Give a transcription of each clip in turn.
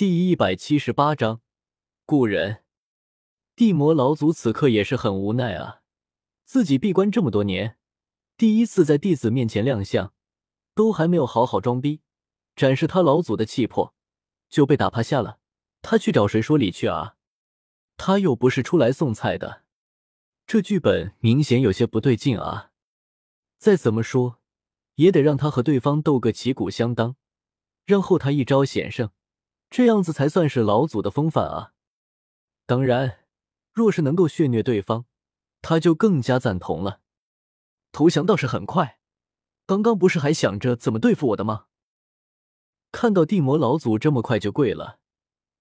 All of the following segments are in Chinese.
第一百七十八章故人。地魔老祖此刻也是很无奈啊，自己闭关这么多年，第一次在弟子面前亮相，都还没有好好装逼，展示他老祖的气魄，就被打趴下了。他去找谁说理去啊？他又不是出来送菜的，这剧本明显有些不对劲啊！再怎么说，也得让他和对方斗个旗鼓相当，然后他一招险胜。这样子才算是老祖的风范啊！当然，若是能够血虐对方，他就更加赞同了。投降倒是很快，刚刚不是还想着怎么对付我的吗？看到地魔老祖这么快就跪了，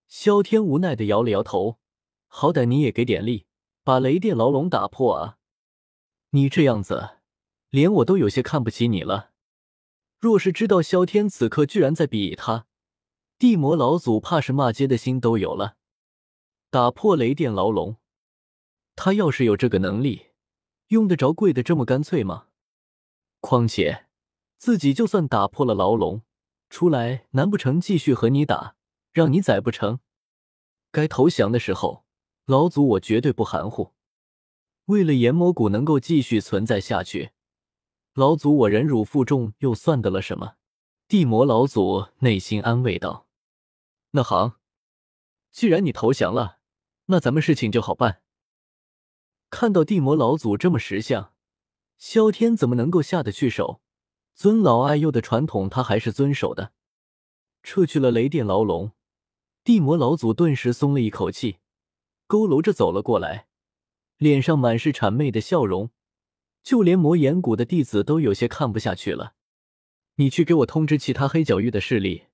萧天无奈的摇了摇头。好歹你也给点力，把雷电牢笼打破啊！你这样子，连我都有些看不起你了。若是知道萧天此刻居然在比他。地魔老祖怕是骂街的心都有了，打破雷电牢笼，他要是有这个能力，用得着跪的这么干脆吗？况且自己就算打破了牢笼，出来难不成继续和你打，让你宰不成？该投降的时候，老祖我绝对不含糊。为了炎魔谷能够继续存在下去，老祖我忍辱负重又算得了什么？地魔老祖内心安慰道。那好，既然你投降了，那咱们事情就好办。看到地魔老祖这么识相，萧天怎么能够下得去手？尊老爱幼的传统他还是遵守的。撤去了雷电牢笼，地魔老祖顿时松了一口气，佝偻着走了过来，脸上满是谄媚的笑容，就连魔岩谷的弟子都有些看不下去了。你去给我通知其他黑角域的势力。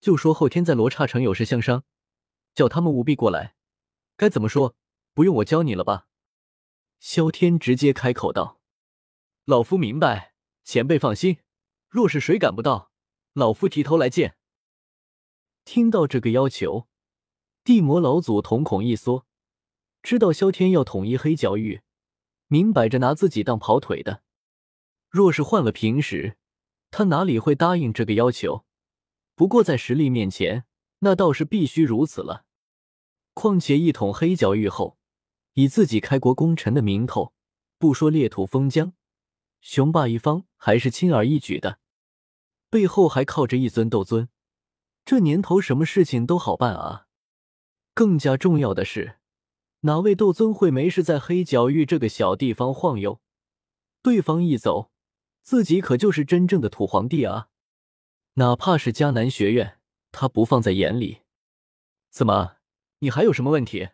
就说后天在罗刹城有事相商，叫他们务必过来。该怎么说？不用我教你了吧？萧天直接开口道：“老夫明白，前辈放心。若是谁赶不到，老夫提头来见。”听到这个要求，地魔老祖瞳孔一缩，知道萧天要统一黑角域，明摆着拿自己当跑腿的。若是换了平时，他哪里会答应这个要求？不过在实力面前，那倒是必须如此了。况且一统黑角域后，以自己开国功臣的名头，不说裂土封疆，雄霸一方还是轻而易举的。背后还靠着一尊斗尊，这年头什么事情都好办啊。更加重要的是，哪位斗尊会没事在黑角域这个小地方晃悠？对方一走，自己可就是真正的土皇帝啊！哪怕是迦南学院，他不放在眼里。怎么，你还有什么问题？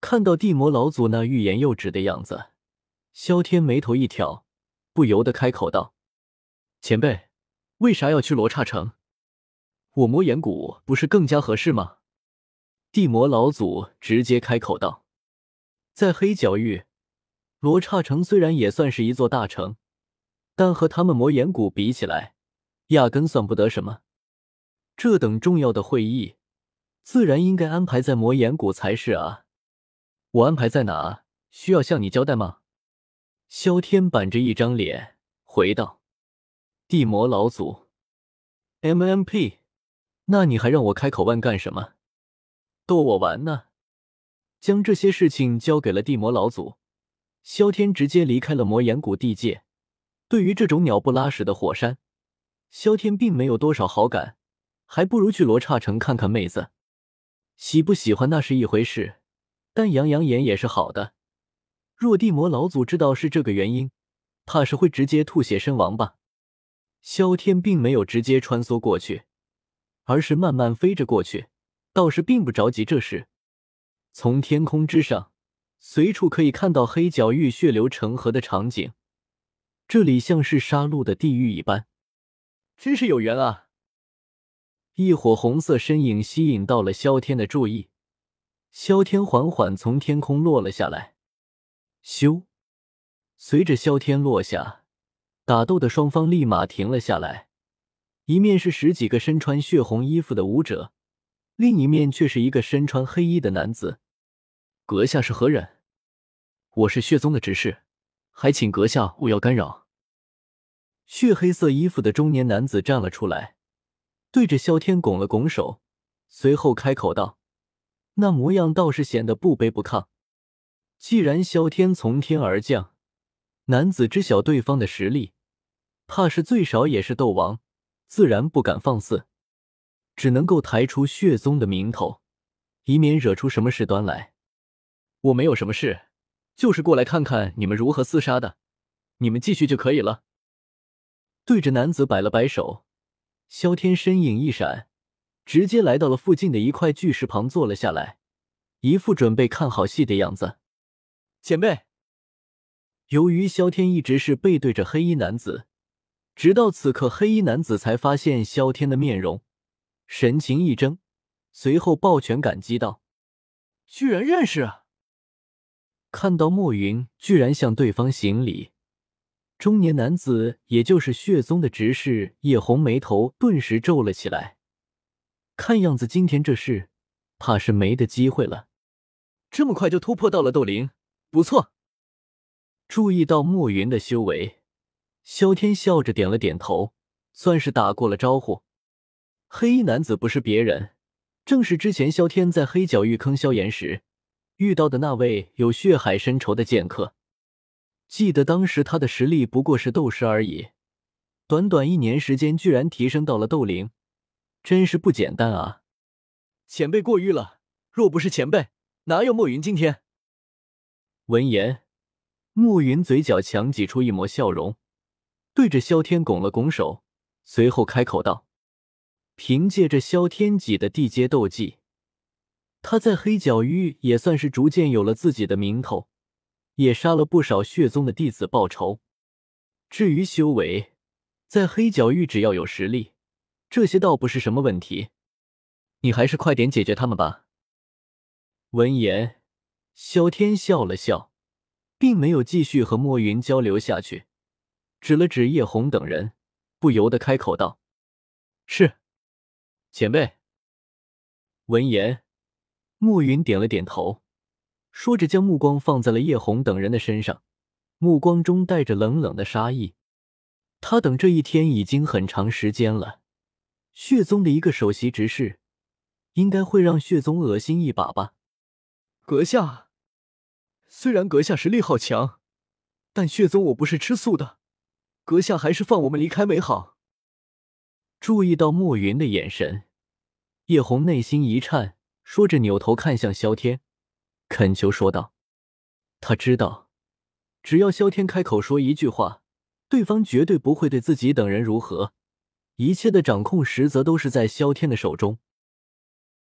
看到地魔老祖那欲言又止的样子，萧天眉头一挑，不由得开口道：“前辈，为啥要去罗刹城？我魔岩谷不是更加合适吗？”地魔老祖直接开口道：“在黑角域，罗刹城虽然也算是一座大城，但和他们魔岩谷比起来。”压根算不得什么，这等重要的会议，自然应该安排在魔岩谷才是啊！我安排在哪，需要向你交代吗？萧天板着一张脸回道：“地魔老祖，MMP，那你还让我开口问干什么？逗我玩呢？”将这些事情交给了地魔老祖，萧天直接离开了魔岩谷地界。对于这种鸟不拉屎的火山，萧天并没有多少好感，还不如去罗刹城看看妹子。喜不喜欢那是一回事，但养养眼也是好的。若地魔老祖知道是这个原因，怕是会直接吐血身亡吧。萧天并没有直接穿梭过去，而是慢慢飞着过去，倒是并不着急这事。从天空之上，随处可以看到黑角域血流成河的场景，这里像是杀戮的地狱一般。真是有缘啊！一伙红色身影吸引到了萧天的注意，萧天缓缓从天空落了下来。咻！随着萧天落下，打斗的双方立马停了下来。一面是十几个身穿血红衣服的武者，另一面却是一个身穿黑衣的男子。阁下是何人？我是血宗的执事，还请阁下勿要干扰。血黑色衣服的中年男子站了出来，对着萧天拱了拱手，随后开口道：“那模样倒是显得不卑不亢。既然萧天从天而降，男子知晓对方的实力，怕是最少也是斗王，自然不敢放肆，只能够抬出血宗的名头，以免惹出什么事端来。我没有什么事，就是过来看看你们如何厮杀的，你们继续就可以了。”对着男子摆了摆手，萧天身影一闪，直接来到了附近的一块巨石旁坐了下来，一副准备看好戏的样子。前辈，由于萧天一直是背对着黑衣男子，直到此刻，黑衣男子才发现萧天的面容，神情一怔，随后抱拳感激道：“居然认识！”看到莫云居然向对方行礼。中年男子，也就是血宗的执事叶红，眉头顿时皱了起来。看样子今天这事，怕是没的机会了。这么快就突破到了斗灵，不错。注意到莫云的修为，萧天笑着点了点头，算是打过了招呼。黑衣男子不是别人，正是之前萧天在黑角域坑萧炎时遇到的那位有血海深仇的剑客。记得当时他的实力不过是斗师而已，短短一年时间居然提升到了斗灵，真是不简单啊！前辈过誉了，若不是前辈，哪有墨云今天？闻言，墨云嘴角强挤出一抹笑容，对着萧天拱了拱手，随后开口道：“凭借着萧天戟的地阶斗技，他在黑角域也算是逐渐有了自己的名头。”也杀了不少血宗的弟子报仇。至于修为，在黑角域只要有实力，这些倒不是什么问题。你还是快点解决他们吧。闻言，萧天笑了笑，并没有继续和莫云交流下去，指了指叶红等人，不由得开口道：“是，前辈。”闻言，莫云点了点头。说着，将目光放在了叶红等人的身上，目光中带着冷冷的杀意。他等这一天已经很长时间了，血宗的一个首席执事，应该会让血宗恶心一把吧？阁下，虽然阁下实力好强，但血宗我不是吃素的，阁下还是放我们离开为好。注意到莫云的眼神，叶红内心一颤，说着扭头看向萧天。恳求说道：“他知道，只要萧天开口说一句话，对方绝对不会对自己等人如何。一切的掌控实则都是在萧天的手中。